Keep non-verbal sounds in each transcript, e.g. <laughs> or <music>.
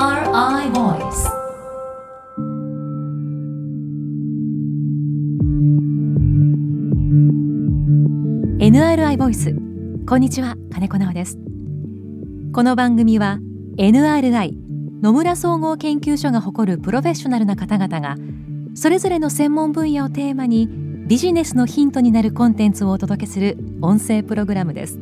NRI Voice. こんにちは金子直です。この番組は NRI 野村総合研究所が誇るプロフェッショナルな方々がそれぞれの専門分野をテーマにビジネスのヒントになるコンテンツをお届けする音声プログラムです。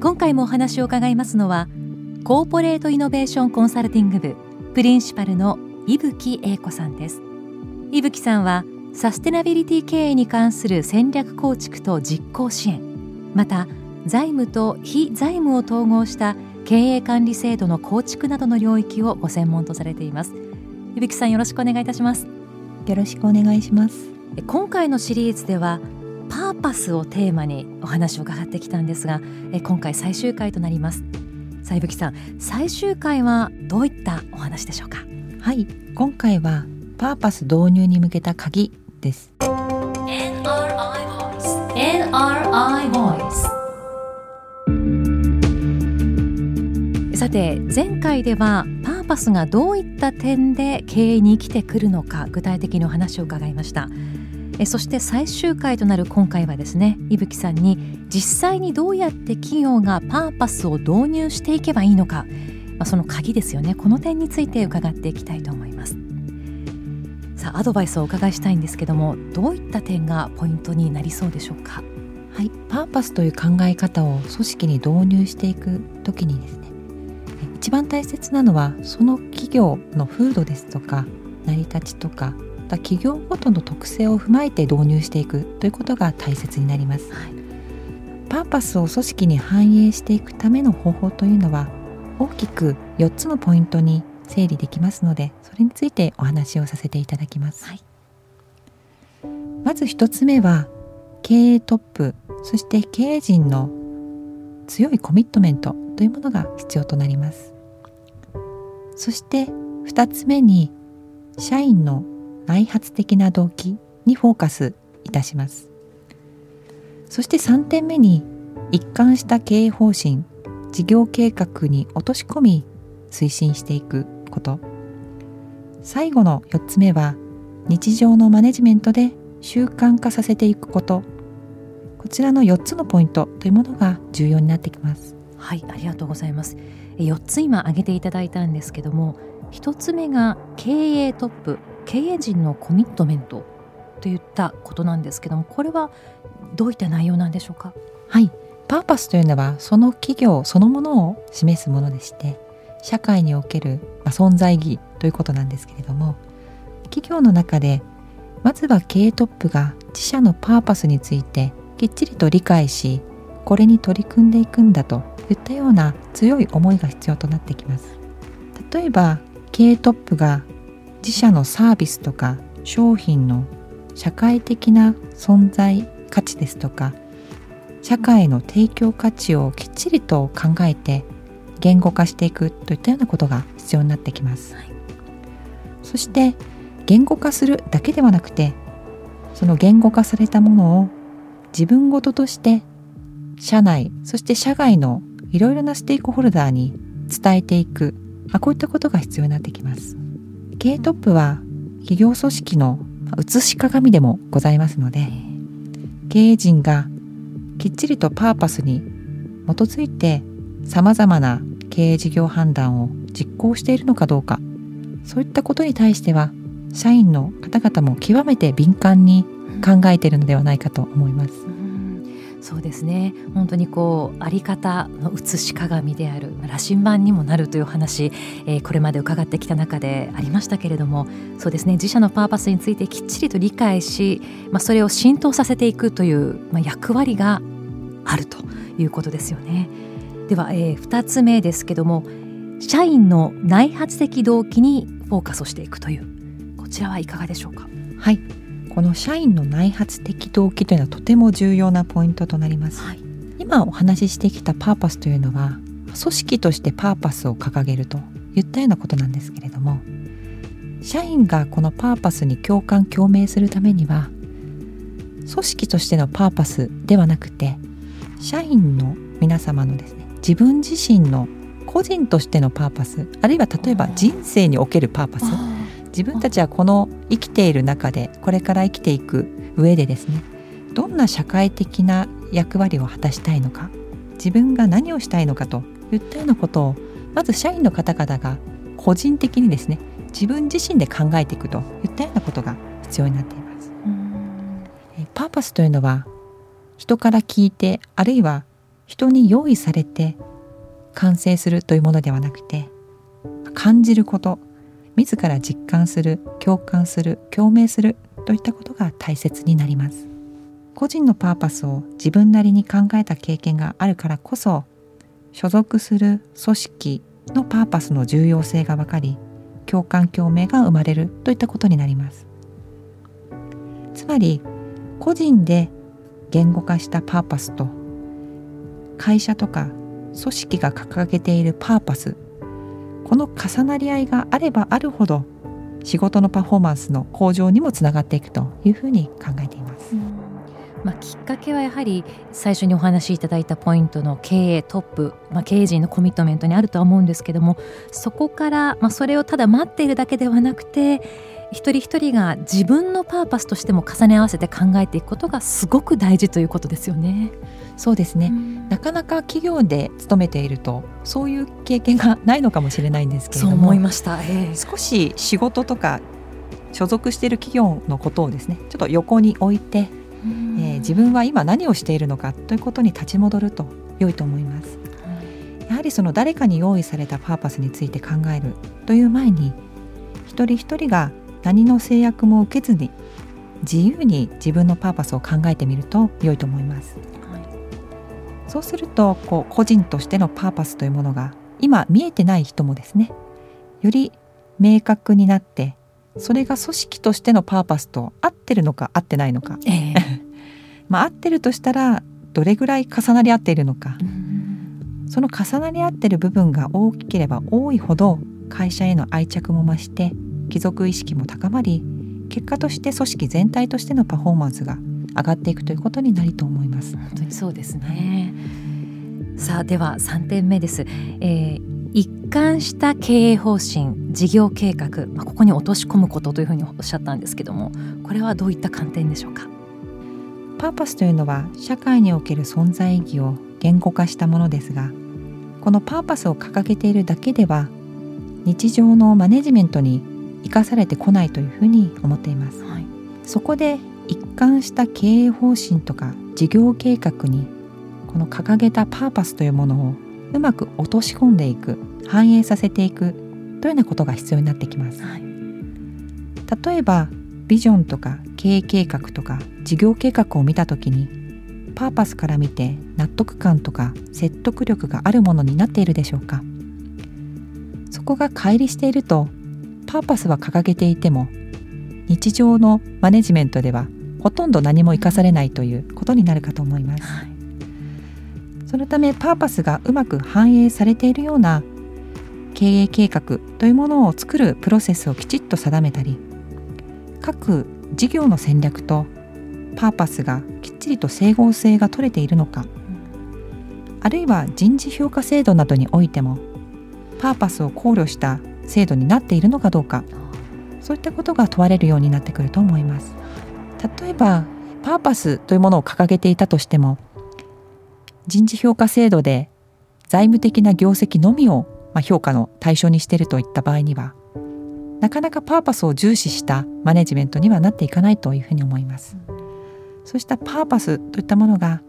今回もお話を伺いますのはコーポレートイノベーションコンサルティング部プリンシパルの伊吹英子さんです。伊吹さんはサステナビリティ経営に関する戦略構築と実行支援また財務と非財務を統合した経営管理制度の構築などの領域をご専門とされています。伊吹さんよろしくお願いいたします。よろしくお願いします。今回のシリーズではパーパスをテーマにお話を伺ってきたんですが今回最終回となりますさいぶきさん最終回はどういったお話でしょうか？はい今回はパーパス導入に向けた鍵です。NRI Voice NRI Voice さて前回ではパーパスがどういった点で経営に生きてくるのか具体的にお話を伺いましたえそして最終回となる今回はですね伊吹さんに実際にどうやって企業がパーパスを導入していけばいいのか、まあ、その鍵ですよね。この点について伺っていきたいと思います。さあアドバイスをお伺いしたいんですけどもどういった点がポイントになりそうでしょうか？はい。パーパスという考え方を組織に導入していくときにですね一番大切なのはその企業の風土ですとか成り立ちとか企業ごとの特性を踏まえて導入していくということが大切になります、はい、パーパスを組織に反映していくための方法というのは大きく4つのポイントに整理できますのでそれについてお話をさせていただきます、はい、まず1つ目は経営トップそして経営陣の強いコミットメントというものが必要となります。そして2つ目に社員の内発的な動機にフォーカスいたします。そして3点目に一貫した経営方針事業計画に落とし込み推進していくこと。最後の4つ目は日常のマネジメントで習慣化させていくこと。こちらの4つのポイントというものが重要になってきます。はいありがとうございます。4つ今挙げていただいたんですけども1つ目が経営トップ。経営陣のコミットメントといったことなんですけどもこれはどういった内容なんでしょうか？はい。パーパスというのはその企業そのものを示すものでして社会における、存在意義ということなんですけれども企業の中でまずは経営トップが自社のパーパスについてきっちりと理解しこれに取り組んでいくんだといったような強い思いが必要となってきます。例えば経営トップが自社のサービスとか商品の社会的な存在価値ですとか社会の提供価値をきっちりと考えて言語化していくといったようなことが必要になってきます、はい、そして言語化するだけではなくてその言語化されたものを自分ごととして社内そして社外のいろいろなステークホルダーに伝えていく、まあ、こういったことが必要になってきます経営トップは企業組織の写し鏡でもございますので経営陣がきっちりとパーパスに基づいてさまざまな経営事業判断を実行しているのかどうかそういったことに対しては社員の方々も極めて敏感に考えているのではないかと思います。そうですね本当にこうあり方の写し鏡である羅針盤にもなるという話、えー、これまで伺ってきた中でありましたけれどもそうですね自社のパーパスについてきっちりと理解し、まあ、それを浸透させていくという、まあ、役割があるということですよね。では、えー、2つ目ですけども社員の内発的動機にフォーカスをしていくというこちらはいかがでしょうか？はいこの社員の内発的動機というのはとても重要なポイントとなります、はい、今お話ししてきたパーパスというのは組織としてパーパスを掲げるといったようなことなんですけれども社員がこのパーパスに共感共鳴するためには組織としてのパーパスではなくて社員の皆様のですね自分自身の個人としてのパーパスあるいは例えば人生におけるパーパス自分たちはこの生きている中でこれから生きていく上でですねどんな社会的な役割を果たしたいのか自分が何をしたいのかといったようなことをまず社員の方々が個人的にですね自分自身で考えていくといったようなことが必要になっています。パーパスというのは人から聞いてあるいは人に用意されて完成するというものではなくて感じること自ら実感する共感する共鳴するといったことが大切になります。個人のパーパスを自分なりに考えた経験があるからこそ所属する組織のパーパスの重要性が分かり共感共鳴が生まれるといったことになります。つまり個人で言語化したパーパスと会社とか組織が掲げているパーパスこの重なり合いがあればあるほど仕事のパフォーマンスの向上にもつながっていくというふうに考えています。まあ、きっかけはやはり最初にお話しいただいたポイントの経営トップ、まあ、経営陣のコミットメントにあるとは思うんですけどもそこから、まあ、それをただ待っているだけではなくて一人一人が自分のパーパスとしても重ね合わせて考えていくことがすごく大事ということですよね。そうですね、うん、なかなか企業で勤めているとそういう経験がないのかもしれないんですけれども思いました、えー、少し仕事とか所属している企業のことをですねちょっと横に置いて、うん、えー、自分は今何をしているのかということに立ち戻ると良いと思います。やはりその誰かに用意されたパーパスについて考えるという前に一人一人が何の制約も受けずに自由に自分のパーパスを考えてみると良いと思います。はい、そうするとこう個人としてのパーパスというものが今見えてない人もですねより明確になってそれが組織としてのパーパスと合ってるのか合ってないのか、えー、<laughs> まあ合ってるとしたらどれぐらい重なり合っているのか、その重なり合ってる部分が大きければ多いほど会社への愛着も増して貴族意識も高まり結果として組織全体としてのパフォーマンスが上がっていくということになると思います。本当にそうですね。さあでは3点目です、えー、一貫した経営方針事業計画、まあ、ここに落とし込むことというふうにおっしゃったんですけどもこれはどういった観点でしょうか？パーパスというのは社会における存在意義を言語化したものですがこのパーパスを掲げているだけでは日常のマネジメントに生かされてこないというふうに思っています、はい、そこで一貫した経営方針とか事業計画にこの掲げたパーパスというものをうまく落とし込んでいく反映させていくというようなことが必要になってきます、はい、例えばビジョンとか経営計画とか事業計画を見た時にパーパスから見て納得感とか説得力があるものになっているでしょうか。そこが乖離しているとパーパスは掲げていても日常のマネジメントではほとんど何も生かされないということになるかと思います、はい、そのためパーパスがうまく反映されているような経営計画というものを作るプロセスをきちっと定めたり各事業の戦略とパーパスがきっちりと整合性が取れているのかあるいは人事評価制度などにおいてもパーパスを考慮した制度になっているのかどうかそういったことが問われるようになってくると思います。例えばパーパスというものを掲げていたとしても人事評価制度で財務的な業績のみを評価の対象にしているといった場合にはなかなかパーパスを重視したマネジメントにはなっていかないというふうに思います。そうしたパーパスといったものが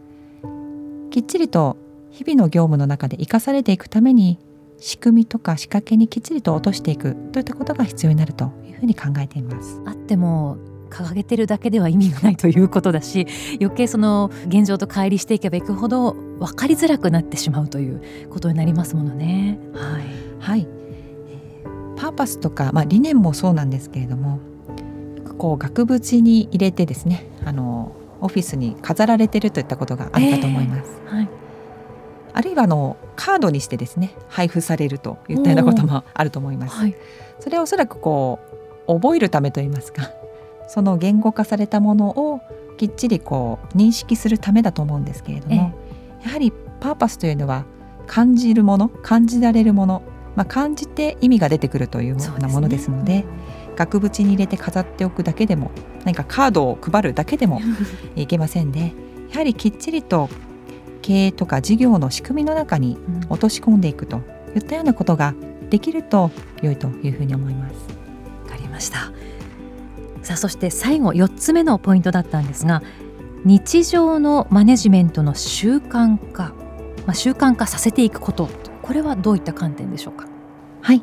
きっちりと日々の業務の中で生かされていくために仕組みとか仕掛けにきっちりと落としていくといったことが必要になるというふうに考えています。あっても掲げてるだけでは意味がないということだし余計その現状と乖離していけばいくほど分かりづらくなってしまうということになりますものね。はい、はいパーパスとか、まあ、理念もそうなんですけれどもこう額縁に入れてですねあのオフィスに飾られてるといったことがあるかと思います。えーはいあるいはあのカードにしてですね配布されるといったようなこともあると思います。はい、それはおそらくこう覚えるためといいますかその言語化されたものをきっちりこう認識するためだと思うんですけれどもやはりパーパスというのは感じるもの感じられるもの、まあ、感じて意味が出てくるというようなものですので額縁に入れて飾っておくだけでも何かカードを配るだけでも <laughs> いけませんで、やはりきっちりと経営とか事業の仕組みの中に落とし込んでいくといったようなことができると良いというふうに思います。わかりました。さあそして最後4つ目のポイントだったんですが日常のマネジメントの習慣化、まあ、習慣化させていくことこれはどういった観点でしょうか？はい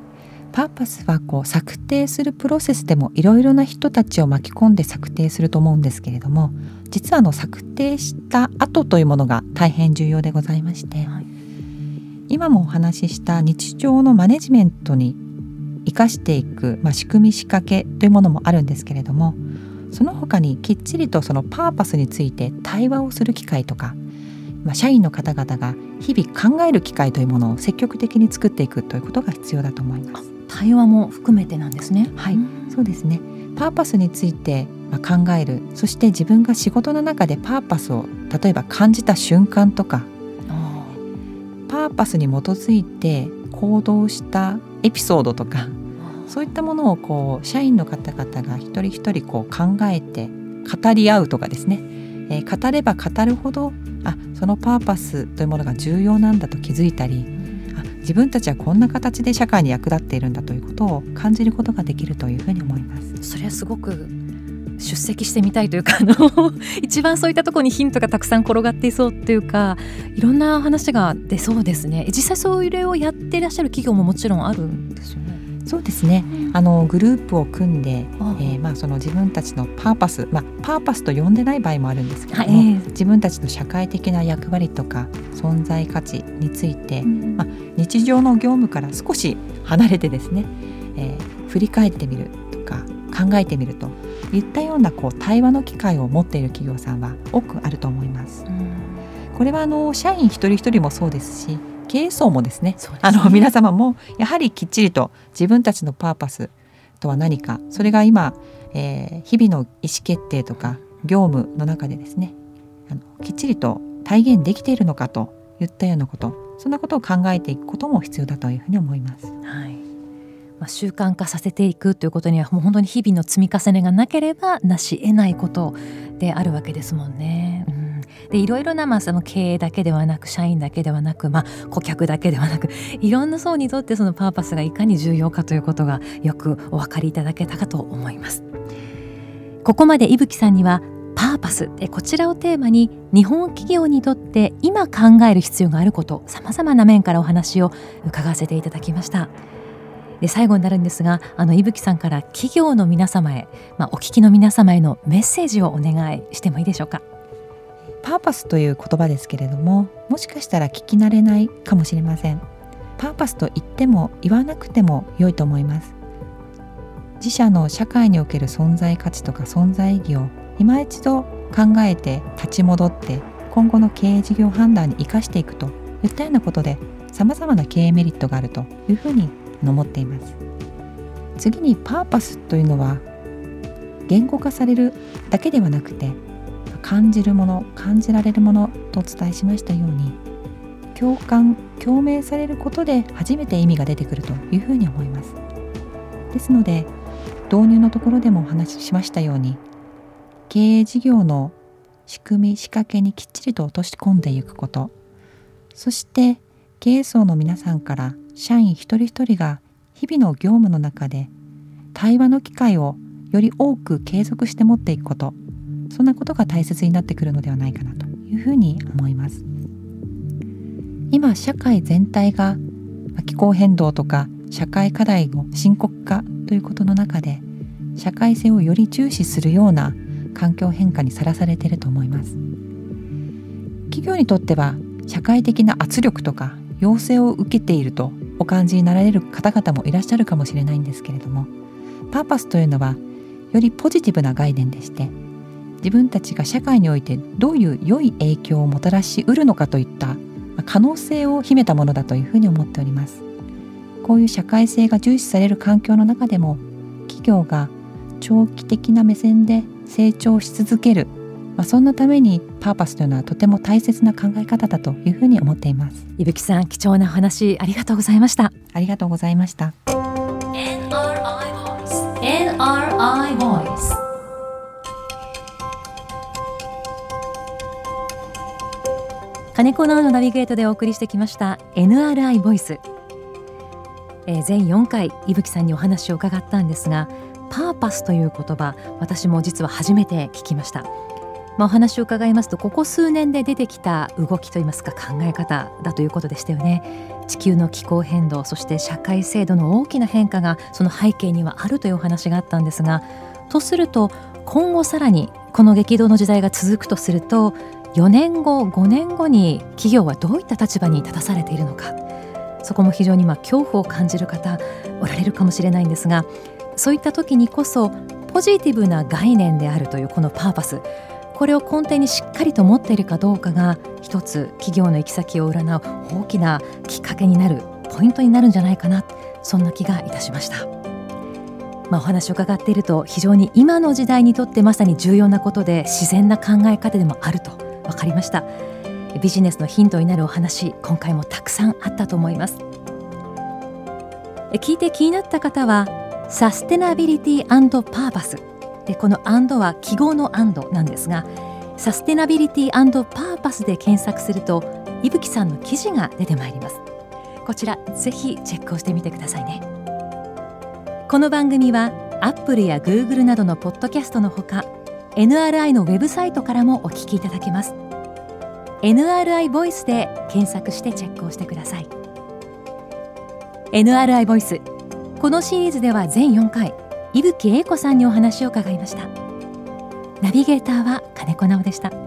パーパスはこう策定するプロセスでもいろいろな人たちを巻き込んで策定すると思うんですけれども実はあの策定した後というものが大変重要でございまして、はい、今もお話しした日常のマネジメントに生かしていく、まあ、仕組み仕掛けというものもあるんですけれどもその他にきっちりとそのパーパスについて対話をする機会とか、まあ、社員の方々が日々考える機会というものを積極的に作っていくということが必要だと思います。対話も含めてなんですね。はい、そうですね。パーパスについて考える、そして自分が仕事の中でパーパスを例えば感じた瞬間とか、パーパスに基づいて行動したエピソードとか、そういったものをこう社員の方々が一人一人こう考えて語り合うとかですね、えー、語れば語るほどあそのパーパスというものが重要なんだと気づいたり自分たちはこんな形で社会に役立っているんだということを感じることができるというふうに思います。それはすごく出席してみたいというかあの <laughs> 一番そういったところにヒントがたくさん転がっていそうというかいろんな話が出そうですね。実際それをやっていらっしゃる企業ももちろんあるんですよね。そうですね。あのグループを組んで、えー、まあその自分たちのパーパス、まあパーパスと呼んでない場合もあるんですけども、はい、自分たちの社会的な役割とか存在価値について、うん、まあ日常の業務から少し離れてですね、えー、振り返ってみるとか考えてみるといったようなこう対話の機会を持っている企業さんは多くあると思います。うん、これはあの社員一人一人もそうですし経営層もですね、ね、あの皆様もやはりきっちりと自分たちのパーパスとは何かそれが今、えー、日々の意思決定とか業務の中でですねあのきっちりと体現できているのかといったようなことそんなことを考えていくことも必要だというふうに思います。はいまあ、習慣化させていくということにはもう本当に日々の積み重ねがなければなし得ないことであるわけですもんね。うんでいろいろな、まあ、その経営だけではなく社員だけではなく、まあ、顧客だけではなく <laughs> いろんな層にとってそのパーパスがいかに重要かということがよくお分かりいただけたかと思います。ここまで伊吹さんにはパーパスこちらをテーマに日本企業にとって今考える必要があることさまざまな面からお話を伺わせていただきました。で最後になるんですがあの伊吹さんから企業の皆様へ、まあ、お聞きの皆様へのメッセージをお願いしてもいいでしょうか？パーパスという言葉ですけれどももしかしたら聞き慣れないかもしれません。パーパスと言っても言わなくても良いと思います。自社の社会における存在価値とか存在意義を今一度考えて立ち戻って今後の経営事業判断に生かしていくといったようなことでさまざまな経営メリットがあるというふうに思っています。次にパーパスというのは言語化されるだけではなくて感じるもの感じられるものとお伝えしましたように共感共鳴されることで初めて意味が出てくるというふうに思います。ですので導入のところでもお話ししましたように経営事業の仕組み仕掛けにきっちりと落とし込んでいくことそして経営層の皆さんから社員一人一人が日々の業務の中で対話の機会をより多く継続して持っていくことそんなことが大切になってくるのではないかなというふうに思います。今社会全体が気候変動とか社会課題の深刻化ということの中で社会性をより重視するような環境変化にさらされていると思います。企業にとっては社会的な圧力とか要請を受けているとお感じになられる方々もいらっしゃるかもしれないんですけれどもパーパスというのはよりポジティブな概念でして自分たちが社会においてどういう良い影響をもたらしうるのかといった可能性を秘めたものだというふうに思っております。こういう社会性が重視される環境の中でも企業が長期的な目線で成長し続けるまあ、そんなためにパーパスというのはとても大切な考え方だというふうに思っています。伊吹さん貴重な話ありがとうございました。ありがとうございました。NRI Voice NRI Voice 金子直のナビゲートでお送りしてきました NRI ボイス、えー、全4回伊吹さんにお話を伺ったんですがパーパスという言葉私も実は初めて聞きました。まあ、お話を伺いますとここ数年で出てきた動きといいますか考え方だということでしたよね。地球の気候変動そして社会制度の大きな変化がその背景にはあるというお話があったんですがとすると今後さらにこの激動の時代が続くとすると4年後5年後に企業はどういった立場に立たされているのか。そこも非常にま恐怖を感じる方おられるかもしれないんですがそういった時にこそポジティブな概念であるというこのパーパス。これを根底にしっかりと持っているかどうかが一つ企業の行き先を占う大きなきっかけになるポイントになるんじゃないかな。そんな気がいたしました。まあ、お話を伺っていると非常に今の時代にとってまさに重要なことで自然な考え方でもあると分かりました。ビジネスのヒントになるお話今回もたくさんあったと思います。聞いて気になった方はサステナビリティパーパスでこの「アンド」は記号の「アンド」なんですがサステナビリティパーパスで検索すると伊吹さんの記事が出てまいります。こちらぜひチェックをしてみてくださいね。この番組はアップルやグーグルなどのポッドキャストのほか NRI のウェブサイトからもお聞きいただけます。NRI ボイスで検索してチェックをしてください。NRI ボイスこのシリーズでは全4回伊吹英子さんにお話を伺いました。ナビゲーターは金子直でした。